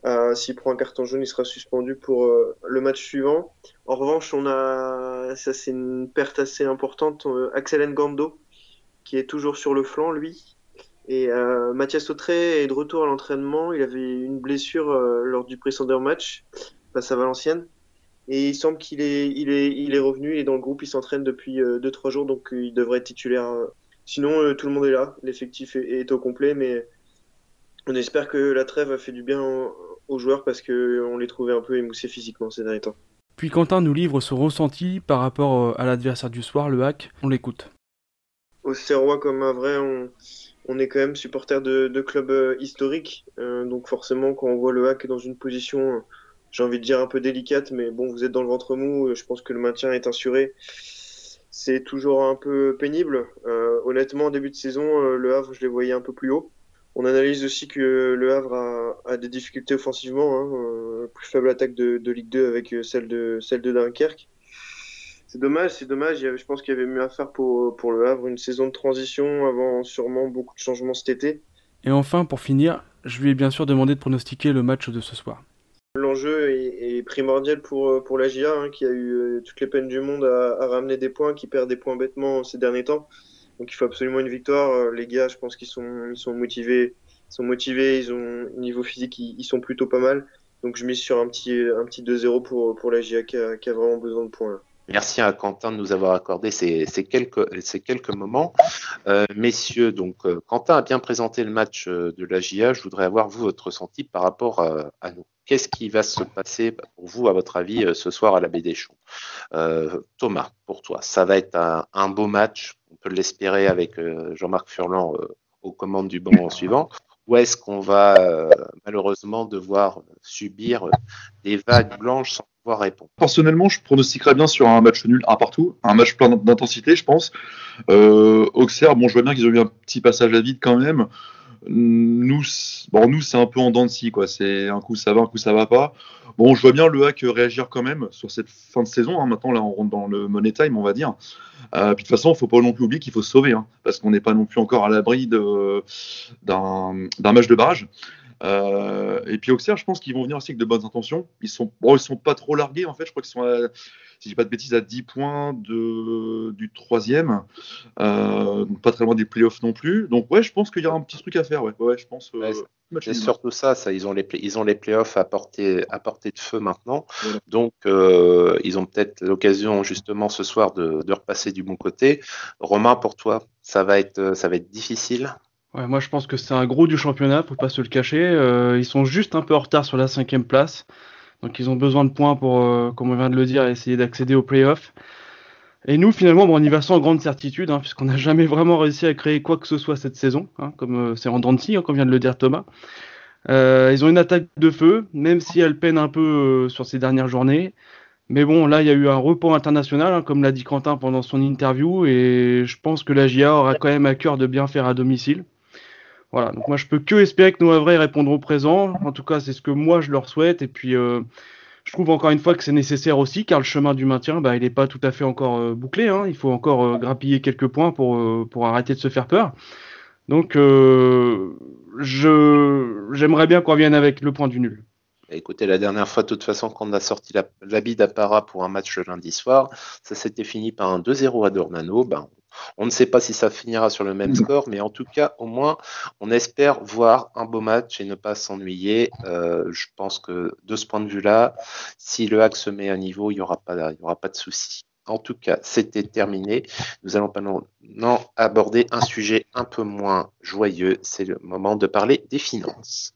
Euh, S'il prend un carton jaune, il sera suspendu pour euh, le match suivant. En revanche, on a, ça c'est une perte assez importante, euh, Axel Ngando, qui est toujours sur le flanc, lui. Et Mathias Autré est de retour à l'entraînement. Il avait une blessure lors du précédent match face à Valenciennes. Et il semble qu'il est, il est, il est revenu, il est dans le groupe, il s'entraîne depuis 2-3 jours, donc il devrait être titulaire. Sinon, tout le monde est là, l'effectif est, au complet, mais on espère que la trêve a fait du bien aux joueurs parce qu'on les trouvait un peu émoussés physiquement ces derniers temps. Puis Quentin nous livre son ressenti par rapport euh, à l'adversaire du soir, le hack. On l'écoute. Au Serrois, comme un vrai, on, on, est quand même supporter de, de clubs euh, historiques. Euh, donc forcément, quand on voit le hack dans une position, j'ai envie de dire un peu délicate, mais bon, vous êtes dans le ventre mou, je pense que le maintien est assuré. C'est toujours un peu pénible. Euh, honnêtement, en début de saison, le Havre, je les voyais un peu plus haut. On analyse aussi que le Havre a, des difficultés offensivement, hein, euh, plus faible attaque de, Ligue 2 avec euh, celle de, celle de Dunkerque. C'est dommage, c'est dommage. je pense qu'il y avait mieux à faire pour, pour le Havre, une saison de transition avant sûrement beaucoup de changements cet été. Et enfin, pour finir, je lui ai bien sûr demandé de pronostiquer le match de ce soir. L'enjeu est, primordial pour, pour la GIA, hein, qui a eu euh, toutes les peines du monde à, à, ramener des points, qui perd des points bêtement ces derniers temps. Donc il faut absolument une victoire. Euh, les gars, je pense qu'ils sont, ils motivés. Ils sont motivés, ils ont niveau physique, ils, sont plutôt pas mal. Donc je mise sur un petit, un petit 2-0 pour, pour la GIA qui a, vraiment besoin de points. Merci à Quentin de nous avoir accordé ces, quelques, ces quelques moments. Euh, messieurs, donc euh, Quentin a bien présenté le match de la GIA. Je voudrais avoir vous votre ressenti par rapport à, nous. Qu'est-ce qui va se passer pour vous, à votre avis, ce soir à la Baie des Champs? Thomas, pour toi, ça va être un, beau match. On peut l'espérer avec Jean-Marc Furlan aux commandes du banc suivant. Ou est-ce qu'on va malheureusement devoir subir des vagues blanches sans répondre? Personnellement, je pronostiquerais bien sur un match nul, un partout, un match plein d'intensité, je pense. Euh, Auxerre, bon, je vois bien qu'ils ont eu un petit passage à vide quand même. Nous, nous c'est un peu en dents de quoi. C'est un coup ça va, un coup ça va pas. Bon, je vois bien le hack réagir quand même sur cette fin de saison. Hein. Maintenant, là, on rentre dans le money time, on va dire. Euh, puis de toute façon, il faut pas non plus oublier qu'il faut sauver, hein, parce qu'on n'est pas non plus encore à l'abri d'un match de barrage. Euh, et puis Auxerre, je pense qu'ils vont venir aussi avec de bonnes intentions. Ils sont, bon, ils sont pas trop largués en fait. Je crois qu'ils sont, à, si je dis pas de bêtises, à 10 points de, du troisième, euh, donc pas très loin des playoffs non plus. Donc ouais, je pense qu'il y aura un petit truc à faire. Ouais, ouais je pense. Euh, c'est surtout ça, ça. Ils ont les, ils ont les playoffs à portée, à portée de feu maintenant. Donc, ils ont peut-être l'occasion, justement, ce soir, de, de, repasser du bon côté. Romain, pour toi, ça va être, ça va être difficile moi, je pense que c'est un gros du championnat, faut pas se le cacher. Euh, ils sont juste un peu en retard sur la cinquième place. Donc, ils ont besoin de points pour, euh, comme on vient de le dire, essayer d'accéder aux playoffs. Et nous, finalement, on y va sans grande certitude, hein, puisqu'on n'a jamais vraiment réussi à créer quoi que ce soit cette saison, hein, comme euh, c'est en Dancy, hein, comme vient de le dire Thomas. ils ont une attaque de feu, même si elle peine un peu sur ces dernières journées. Mais bon, là, il y a eu un repos international, comme l'a dit Quentin pendant son interview, et je pense que la GIA aura quand même à cœur de bien faire à domicile. Voilà, donc moi je peux que espérer que nos Havrais répondront présent. En tout cas, c'est ce que moi je leur souhaite. Et puis, euh, je trouve encore une fois que c'est nécessaire aussi, car le chemin du maintien, bah, il n'est pas tout à fait encore euh, bouclé. Hein. Il faut encore euh, grappiller quelques points pour, pour arrêter de se faire peur. Donc, je j'aimerais bien qu'on revienne avec le point du nul. Écoutez, la dernière fois, de toute façon, quand on a sorti l'habit d'apparat pour un match lundi soir, ça s'était fini par un 2-0 à Dornano. Ben, on ne sait pas si ça finira sur le même score, mais en tout cas, au moins, on espère voir un beau match et ne pas s'ennuyer. Euh, je pense que de ce point de vue-là, si le hack se met à niveau, il n'y aura, pas, aura pas de souci. En tout cas, c'était terminé. Nous allons maintenant aborder un sujet un peu moins joyeux. C'est le moment de parler des finances.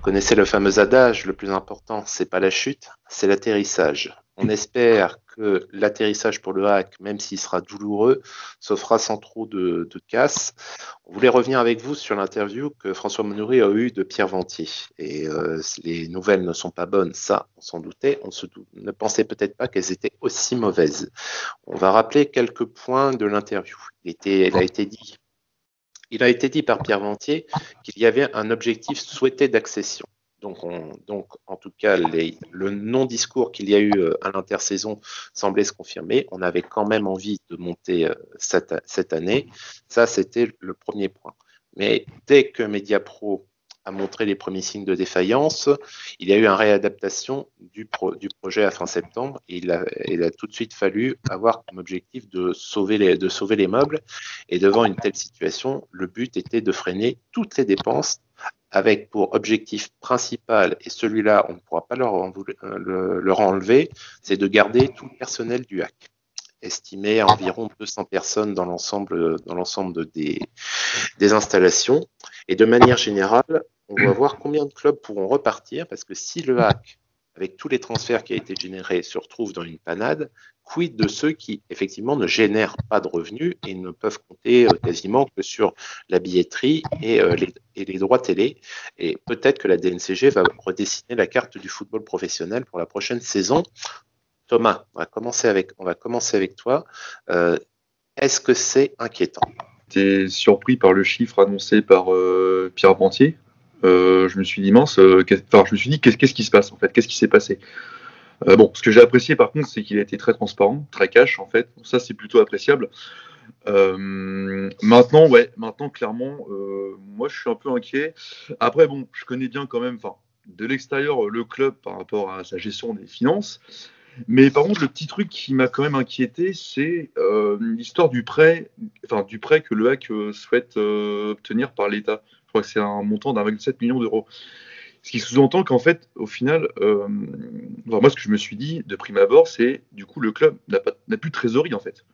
Vous connaissez le fameux adage, le plus important, c'est pas la chute, c'est l'atterrissage. On espère que l'atterrissage pour le hack, même s'il sera douloureux, se fera sans trop de, casse. On voulait revenir avec vous sur l'interview que François Monoury a eue de Pierre Ventier. Et euh, les nouvelles ne sont pas bonnes, ça, on s'en doutait. On se ne pensait peut-être pas qu'elles étaient aussi mauvaises. On va rappeler quelques points de l'interview. Il, il a été dit il a été dit par Pierre Ventier qu'il y avait un objectif souhaité d'accession. Donc, en tout cas, le non-discours qu'il y a eu euh, à l'intersaison semblait se confirmer. On avait quand même envie de monter euh, cette année. Ça, c'était le premier point. Mais dès que Mediapro a montré les premiers signes de défaillance. Il y a eu une réadaptation du, projet à fin septembre et il a, tout de suite fallu avoir comme objectif de sauver, les, meubles. Et devant une telle situation, le but était de freiner toutes les dépenses avec pour objectif principal, et celui-là, on ne pourra pas leur, leur enlever, c'est de garder tout le personnel du hack estimé à environ 200 personnes dans l'ensemble des installations. Et de manière générale, on va voir combien de clubs pourront repartir, parce que si le hack, avec tous les transferts qui ont été générés, se retrouve dans une panade, quid de ceux qui, effectivement, ne génèrent pas de revenus et ne peuvent compter euh, quasiment que sur la billetterie et, euh, les, et les droits télé. Et peut-être que la DNCG va redessiner la carte du football professionnel pour la prochaine saison. Thomas, on va commencer avec, on va commencer avec toi. Euh, est-ce que c'est inquiétant? J'étais surpris par le chiffre annoncé par Pierre Bantier, euh, je me suis dit mince, euh, enfin, je me suis dit qu'est-ce qui se passe en fait, qu'est-ce qui s'est passé? Euh, bon, ce que j'ai apprécié par contre, c'est qu'il a été très transparent, très cash en fait. Ça, c'est plutôt appréciable. maintenant, ouais, maintenant clairement, moi, je suis un peu inquiet. Après, bon, je connais bien quand même, enfin, de l'extérieur, le club par rapport à sa gestion des finances. Mais par contre, le petit truc qui m'a quand même inquiété, c'est l'histoire du prêt, enfin du prêt que le HAC souhaite obtenir par l'État. Je crois que c'est un montant d'1,7 million d'euros. Ce qui sous-entend qu'en fait, au final, euh, moi, ce que je me suis dit de prime abord, c'est du coup, le club n'a plus de trésorerie, en fait.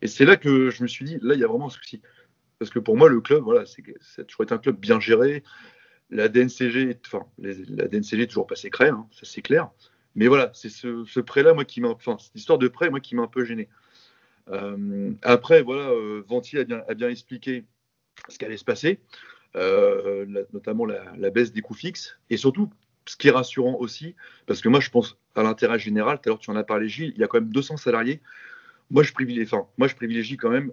Et c'est là que je me suis dit, là, il y a vraiment un souci. Parce que pour moi, le club, voilà, c'est toujours été un club bien géré. La DNCG, enfin, la DNCG est toujours passée crème, hein, ça c'est clair. Mais voilà, c'est ce, prêt-là, moi, qui m'a, enfin, cette histoire de prêt, moi, qui m'a un peu gêné. Euh, après, voilà, euh, Venti a bien, expliqué ce qui allait se passer. Euh, notamment la, baisse des coûts fixes, et surtout, ce qui est rassurant aussi, parce que moi je pense à l'intérêt général, tout à l'heure tu en as parlé Gilles, il y a quand même 200 salariés, moi je privilégie, enfin, moi, je privilégie quand même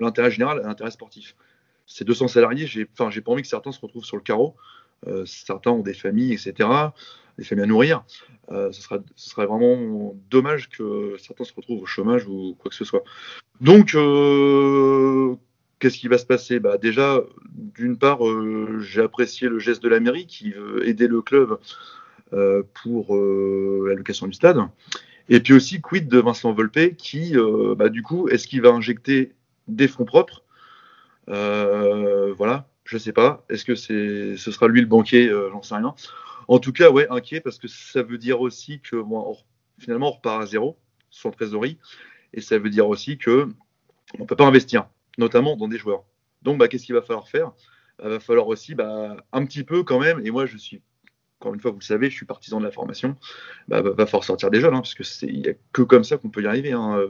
l'intérêt général et l'intérêt sportif. Ces 200 salariés, j'ai pas envie que certains se retrouvent sur le carreau, euh, certains ont des familles, etc., des familles à nourrir. Euh, ce, sera, ce serait vraiment dommage que certains se retrouvent au chômage ou quoi que ce soit. Donc, euh, qu'est-ce qui va se passer? Bah, Déjà, d'une part, euh, j'ai apprécié le geste de la mairie qui veut aider le club pour euh, la location du stade. Et puis aussi, quid de Vincent Volpe qui, bah, du coup, est-ce qu'il va injecter des fonds propres? Voilà, je ne sais pas. Est-ce que c'est, ce sera lui le banquier? J'en sais rien. En tout cas, ouais, inquiet parce que ça veut dire aussi que finalement, on repart à zéro sans trésorerie. Et ça veut dire aussi que on peut pas investir notamment dans des joueurs. Donc, bah, qu'est-ce qu'il va falloir faire? Il va falloir aussi bah, un petit peu quand même, et moi je suis, encore une fois, vous le savez, je suis partisan de la formation, bah, va falloir sortir des jeunes, hein, parce qu'il n'y a que comme ça qu'on peut y arriver. Hein, euh,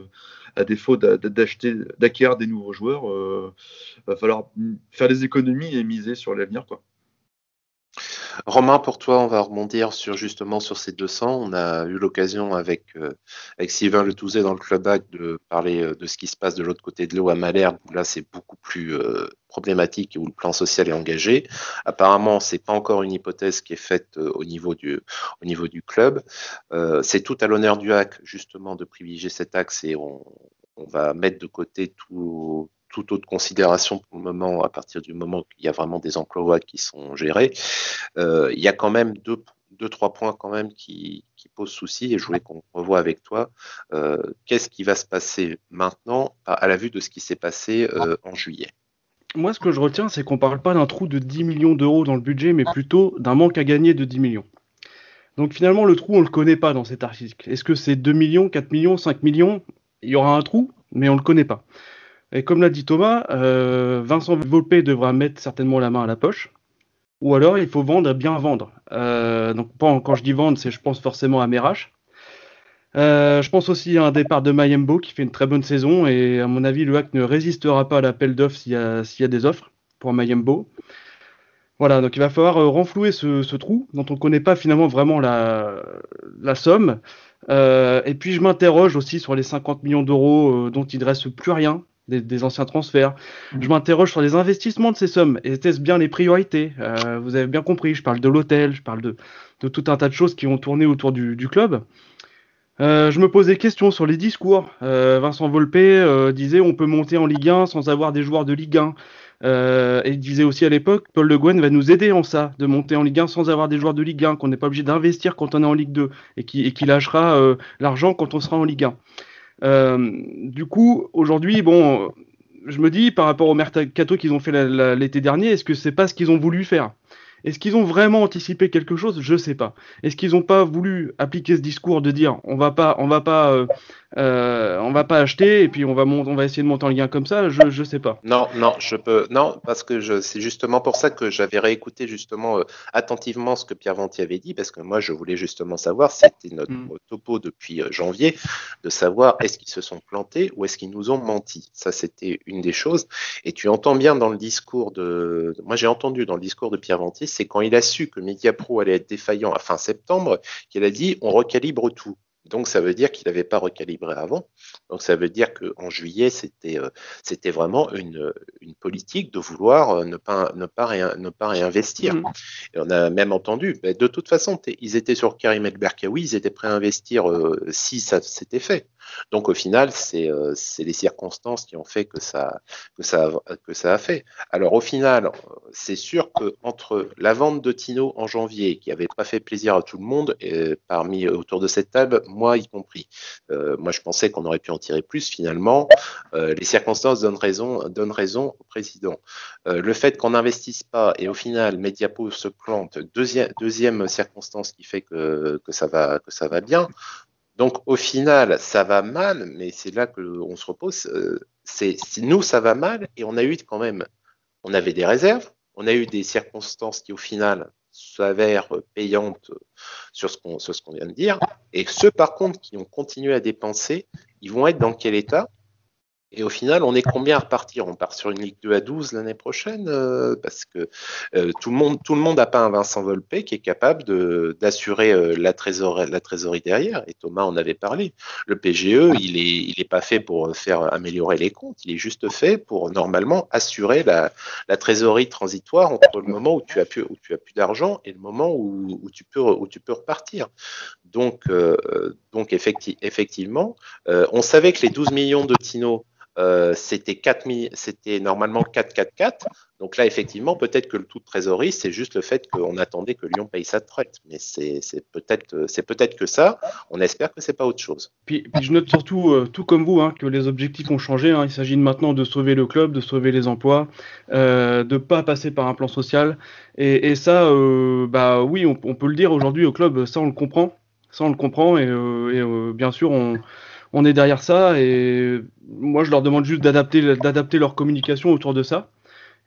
à défaut d'acheter, d'acquérir des nouveaux joueurs, il euh, va falloir faire des économies et miser sur l'avenir. quoi. Romain, pour toi, on va rebondir sur justement sur ces 200. On a eu l'occasion avec, euh, avec Sylvain Le Touzet dans le club bac de parler euh, de ce qui se passe de l'autre côté de l'eau à Malherbe, où là c'est beaucoup plus euh, problématique et où le plan social est engagé. Apparemment, c'est pas encore une hypothèse qui est faite au niveau du, club. c'est tout à l'honneur du HAC justement de privilégier cet axe et on va mettre de côté tout, toute autre considération pour le moment, à partir du moment qu'il y a vraiment des emplois qui sont gérés. Euh, il y a quand même deux, deux, trois points quand même qui, posent souci et je voulais qu'on revoie avec toi. Euh, qu'est-ce qui va se passer maintenant à la vue de ce qui s'est passé euh, en juillet? Moi, ce que je retiens, c'est qu'on ne parle pas d'un trou de 10 millions d'euros dans le budget, mais plutôt d'un manque à gagner de 10 millions. Donc finalement, le trou, on ne le connaît pas dans cet article. Est-ce que c'est 2 millions, 4 millions, 5 millions? Il y aura un trou, mais on ne le connaît pas. Et comme l'a dit Thomas, euh, Vincent Volpe devra mettre certainement la main à la poche. Ou alors il faut vendre et bien vendre. Euh, donc quand je dis vendre, c'est je pense forcément à Merash. Euh, je pense aussi à un départ de Mayembo qui fait une très bonne saison et à mon avis le hack ne résistera pas à l'appel d'offres s'il y, a des offres pour Mayembo. Voilà, donc il va falloir renflouer ce, trou dont on ne connaît pas finalement vraiment la, somme. et puis je m'interroge aussi sur les 50 millions d'euros dont il ne reste plus rien des, anciens transferts. Je m'interroge sur les investissements de ces sommes. Était-ce bien les priorités? Euh, Vous avez bien compris, je parle de l'hôtel, je parle de, tout un tas de choses qui ont tourné autour du, club. Euh, je me pose des questions sur les discours. Euh, Vincent Volpe disait on peut monter en Ligue 1 sans avoir des joueurs de Ligue 1. et il disait aussi à l'époque, Paul Le Guen va nous aider en ça, de monter en Ligue 1 sans avoir des joueurs de Ligue 1, qu'on n'est pas obligé d'investir quand on est en Ligue 2 et qui, et qui lâchera l'argent quand on sera en Ligue 1. Euh, du coup, aujourd'hui, bon, je me dis par rapport au mercato qu'ils ont fait l'été dernier, est-ce que c'est pas ce qu'ils ont voulu faire? Est-ce qu'ils ont vraiment anticipé quelque chose? Je sais pas. Est-ce qu'ils n'ont pas voulu appliquer ce discours de dire on va pas, on va pas, euh, euh, on va pas acheter et puis on va, on va essayer de monter en lien comme ça Je ne sais pas. Non, non, je peux, non, parce que c'est justement pour ça que j'avais réécouté justement euh, attentivement ce que Pierre Venti avait dit, parce que moi je voulais justement savoir, c'était notre mm. topo depuis janvier, de savoir est-ce qu'ils se sont plantés ou est-ce qu'ils nous ont menti. Ça c'était une des choses. Et tu entends bien dans le discours de, moi j'ai entendu dans le discours de Pierre Venti c'est quand il a su que Mediapro allait être défaillant à fin septembre qu'il a dit on recalibre tout. Donc ça veut dire qu'il n'avait pas recalibré avant. Donc ça veut dire qu'en juillet, c'était euh, c'était vraiment une, une, politique de vouloir euh, ne pas, ne pas, ne pas réinvestir. Et on a même entendu, de toute façon, ils étaient sur Karim El Berkaoui, ils étaient prêts à investir euh, si ça s'était fait. Donc au final, c'est les circonstances qui ont fait que ça, a fait. Alors au final, c'est sûr que entre la vente de Tino en janvier, qui n'avait pas fait plaisir à tout le monde, et parmi autour de cette table, moi y compris, moi je pensais qu'on aurait pu en tirer plus finalement. les circonstances donnent raison, donnent raison au président. le fait qu'on n'investisse pas et au final Mediapo se plante, deuxième, circonstance qui fait que ça va bien. Donc au final, ça va mal, mais c'est là qu'on se repose. Euh, c'est nous, ça va mal, et on a eu quand même, on avait des réserves, on a eu des circonstances qui au final s'avèrent payantes sur ce qu'on qu'on vient de dire, et ceux par contre qui ont continué à dépenser, ils vont être dans quel état? Et au final, on est combien à repartir? On part sur une Ligue 2 à 12 l'année prochaine euh, parce que euh, tout le monde tout le monde n'a pas un Vincent Volpe qui est capable d'assurer euh, la, trésorerie, la trésorerie derrière. Et Thomas en avait parlé. Le PGE, il est il est pas fait pour faire améliorer les comptes. Il est juste fait pour normalement assurer la, la trésorerie transitoire entre le moment où tu as plus où tu as plus d'argent et le moment où, où, tu peux où tu peux repartir. Donc donc effectivement, on savait que les 12 millions de Tino euh, c'était c'était normalement 4-4-4. Donc là, effectivement, peut-être que le tout de trésorerie, c'est juste le fait qu'on attendait que Lyon paye sa traite. Mais c'est peut-être c'est peut-être que ça. On espère que c'est pas autre chose. Puis, je note surtout, euh, tout comme vous, hein, que les objectifs ont changé. Hein. Il s'agit maintenant de sauver le club, de sauver les emplois, euh, de pas passer par un plan social. Et, ça, euh, bah oui, on, peut le dire aujourd'hui au club. Ça, on le comprend. Ça, on le comprend. Et, et bien sûr, on on est derrière ça et moi je leur demande juste d'adapter leur communication autour de ça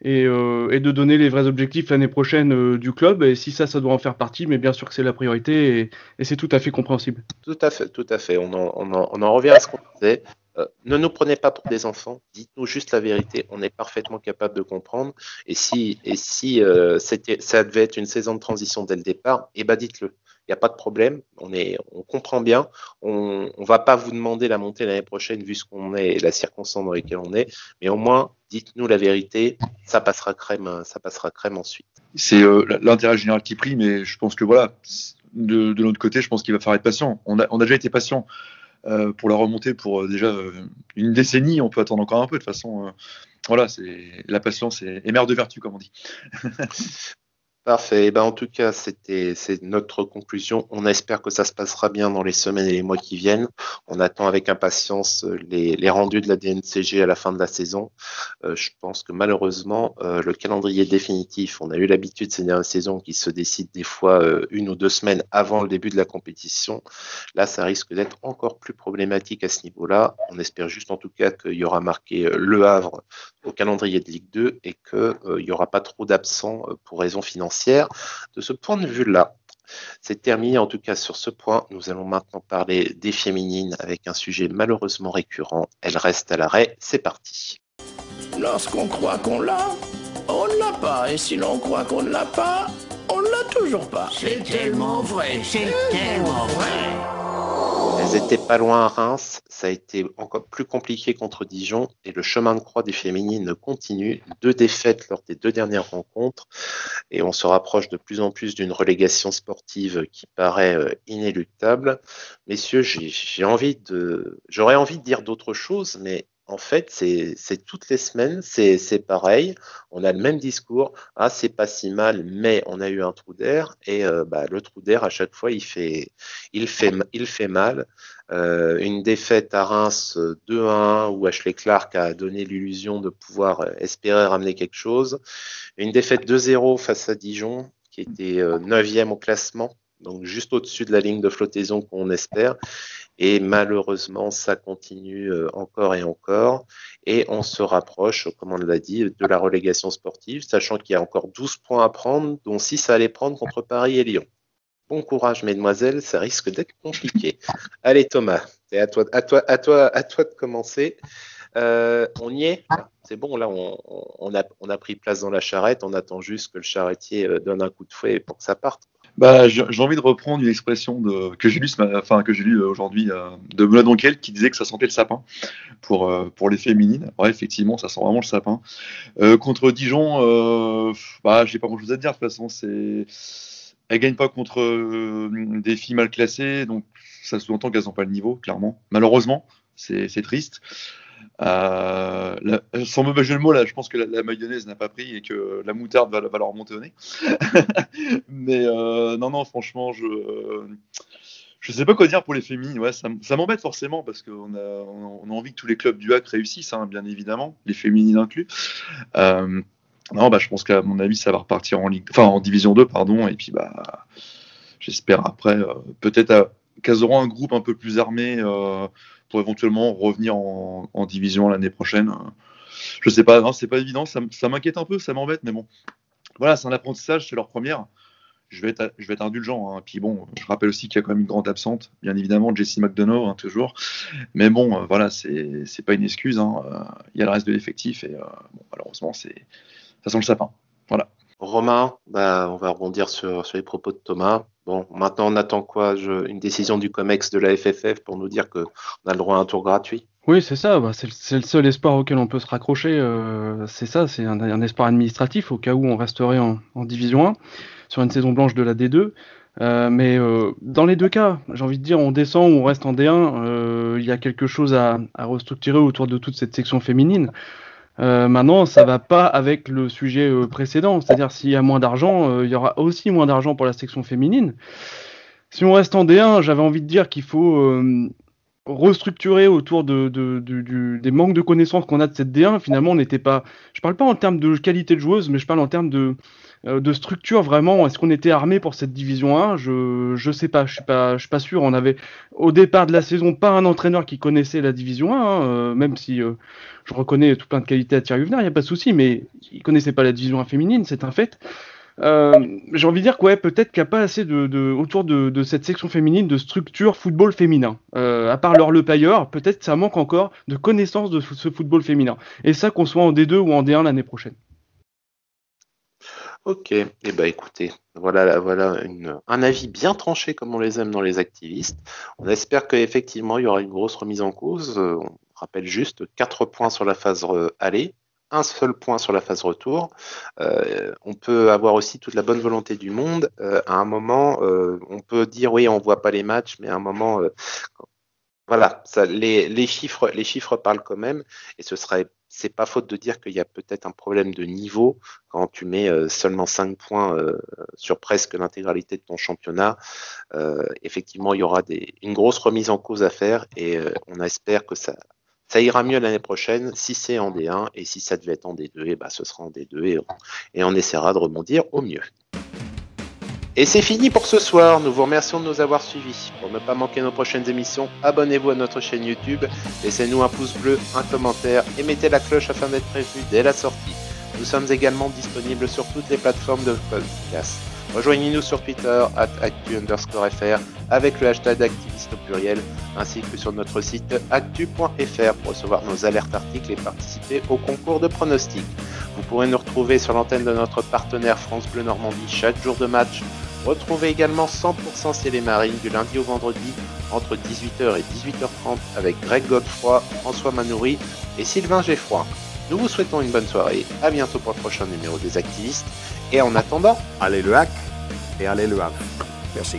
et, euh, de donner les vrais objectifs l'année prochaine euh, du club et si ça ça doit en faire partie mais bien sûr que c'est la priorité et, c'est tout à fait compréhensible. Tout à fait, tout à fait. On en, revient à ce qu'on disait. Euh, ne nous prenez pas pour des enfants, dites-nous juste la vérité, on est parfaitement capable de comprendre. Et si, et si c'était, ça devait être une saison de transition dès le départ, eh ben dites-le il n'y a pas de problème, on, comprend bien, on ne va pas vous demander la montée l'année prochaine vu ce qu'on est la circonstance dans laquelle on est, mais au moins dites-nous la vérité, ça passera crème, ça passera crème ensuite. C'est euh, l'intérêt général qui prie, mais je pense que voilà, de, de l'autre côté, je pense qu'il va falloir être patient. On a, on a déjà été patient. Euh, pour la remontée pour euh, déjà une décennie, on peut attendre encore un peu. De toute façon, voilà, c'est la patience est mère de vertu, comme on dit. Parfait. Eh ben, en tout cas, c'était c'est notre conclusion. On espère que ça se passera bien dans les semaines et les mois qui viennent. On attend avec impatience euh, les, rendus de la DNCG à la fin de la saison. Euh, je pense que malheureusement, euh, le calendrier définitif, on a eu l'habitude ces dernières saisons qui se décide des fois une ou deux semaines avant le début de la compétition. Là, ça risque d'être encore plus problématique à ce niveau-là. On espère juste en tout cas qu'il y aura marqué Le Havre au calendrier de Ligue 2 et qu'il n'y aura pas trop d'absents pour raisons financières de ce point de vue-là. C'est terminé en tout cas sur ce point. Nous allons maintenant parler des féminines avec un sujet malheureusement récurrent. Elles restent à l'arrêt. C'est parti. Lorsqu'on croit qu'on l'a, on ne l'a pas. Et si l'on croit qu'on ne l'a pas, on ne l'a toujours pas. C'est tellement vrai, c'est tellement vrai. Elles étaient pas loin à Reims, ça a été encore plus compliqué contre Dijon et le chemin de croix des féminines continue. Deux défaites lors des deux dernières rencontres et on se rapproche de plus en plus d'une relégation sportive qui paraît euh, inéluctable. Messieurs, j'ai envie de, j'aurais envie de dire d'autres choses, mais en fait, c'est toutes les semaines, c'est pareil. On a le même discours. Ah, c'est pas si mal, mais on a eu un trou d'air. Et euh, bah, le trou d'air, à chaque fois, il fait, mal. Euh, une défaite à Reims 2-1 où Ashley Clark a donné l'illusion de pouvoir euh, espérer ramener quelque chose. Une défaite 2-0 face à Dijon, qui était 9e au classement, donc juste au-dessus de la ligne de flottaison qu'on espère. Et malheureusement, ça continue euh, encore et encore. Et on se rapproche, comme on l'a dit, de la relégation sportive, sachant qu'il y a encore 12 points à prendre, dont 6 à aller prendre contre Paris et Lyon. Bon courage, mesdemoiselles, ça risque d'être compliqué. Allez, Thomas, c'est à toi, à toi, à toi, à toi de commencer. Euh, on y est? C'est bon, là, on, a, on a pris place dans la charrette. On attend juste que le charretier euh, donne un coup de fouet pour que ça parte. Bah, j'ai envie de reprendre une expression de, que j'ai lu, enfin, que j'ai lu euh, aujourd'hui euh, de Benoît qui disait que ça sentait le sapin pour, euh, pour les féminines. Ouais, effectivement, ça sent vraiment le sapin. contre Dijon, bah, j'ai pas grand chose à dire. De toute façon, c'est, elle gagne pas contre des filles mal classées, donc ça sous-entend qu'elles n'ont pas le niveau, clairement. Malheureusement, c'est triste. Euh, sans mauvais jeu de mots, là, je pense que la, mayonnaise n'a pas pris et que la moutarde va, leur monter au nez. Mais euh, non, non, franchement, je je sais pas quoi dire pour les féminines. Ouais, ça, m'embête forcément parce qu'on a, on a envie que tous les clubs du HAC réussissent, hein, bien évidemment, les féminines inclus. Euh, non, bah, je pense qu'à mon avis, ça va repartir en Ligue, en Division 2, pardon, et puis bah, j'espère après, euh, peut-être qu'elles auront un groupe un peu plus armé euh, pour éventuellement revenir en, Division l'année prochaine. Je sais pas, c'est pas évident, ça, m'inquiète un peu, ça m'embête, mais bon, voilà, c'est un apprentissage, c'est leur première je vais être, indulgent. Hein. Puis bon, je rappelle aussi qu'il y a quand même une grande absente, bien évidemment, Jesse McDonough, hein, toujours. Mais bon, euh, voilà, c'est pas une excuse. Hein. Euh, il y a le reste de l'effectif et euh, malheureusement, ça sent le sapin. Voilà. Romain, bah, on va rebondir sur, les propos de Thomas. Bon, maintenant, on attend quoi? Une décision du COMEX de la FFF pour nous dire qu'on a le droit à un tour gratuit? Oui, c'est ça. Bah, c'est le seul espoir auquel on peut se raccrocher. c'est ça, c'est un, espoir administratif au cas où on resterait en, Division 1 sur une saison blanche de la D2. Euh, mais euh, dans les deux cas, j'ai envie de dire, on descend ou on reste en D1, euh, il y a quelque chose à, restructurer autour de toute cette section féminine. Maintenant, ça va pas avec le sujet précédent, c'est-à-dire s'il y a moins d'argent, il y aura aussi moins d'argent pour la section féminine. Si on reste en D1, j'avais envie de dire qu'il faut restructurer autour de, des manques de connaissances qu'on a de cette D1. Finalement, on n'était pas. Je parle pas en termes de qualité de joueuse, mais je parle en termes de euh, de structure vraiment Est-ce qu'on était armé pour cette division 1 Je je sais pas, je suis pas je suis pas sûr. On avait au départ de la saison pas un entraîneur qui connaissait la division 1, hein, euh, même si euh, je reconnais tout plein de qualités à Thierry Huvenard, il n'y a pas de souci, mais il connaissait pas la division 1 féminine, c'est un fait. j'ai envie de dire que peut-être qu'il n'y a pas assez de, autour de, cette section féminine de structure football féminin. à part leur le payeur, peut-être ça manque encore de connaissance de ce football féminin. Et ça qu'on soit en D2 ou en D1 l'année prochaine. Ok, et eh ben écoutez, voilà, voilà un avis bien tranché comme on les aime dans les activistes. On espère qu'effectivement il y aura une grosse remise en cause. Euh, on rappelle juste 4 points sur la phase aller, un seul point sur la phase retour. Euh, on peut avoir aussi toute la bonne volonté du monde. Euh, à un moment, on peut dire oui, on voit pas les matchs, mais à un moment, voilà, les, les, chiffres, les chiffres parlent quand même, et ce serait c'est pas faute de dire qu'il y a peut-être un problème de niveau quand tu mets euh, seulement 5 points euh, sur presque l'intégralité de ton championnat. Euh, effectivement, il y aura une grosse remise en cause à faire et on espère que ça, ira mieux l'année prochaine si c'est en D1 et si ça devait être en D2, et bah, ce sera en D2 et et on essaiera de rebondir au mieux. Et c'est fini pour ce soir. Nous vous remercions de nous avoir suivis. Pour ne pas manquer nos prochaines émissions, abonnez-vous à notre chaîne YouTube, laissez-nous un pouce bleu, un commentaire et mettez la cloche afin d'être prévu dès la sortie. Nous sommes également disponibles sur toutes les plateformes de podcast. Rejoignez-nous sur Twitter, at actu underscore fr, avec le hashtag activiste au pluriel, ainsi que sur notre site actu.fr pour recevoir nos alertes articles et participer au concours de pronostics. Vous pourrez nous retrouver sur l'antenne de notre partenaire France Bleu Normandie chaque jour de match Retrouvez également 100% Ciel et Marine du lundi au vendredi entre 18h et 18h30 avec Greg Godefroy, François Manoury et Sylvain Geffroy. Nous vous souhaitons une bonne soirée, à bientôt pour le prochain numéro des activistes, et en attendant, allez le hack et allez le hack. Merci.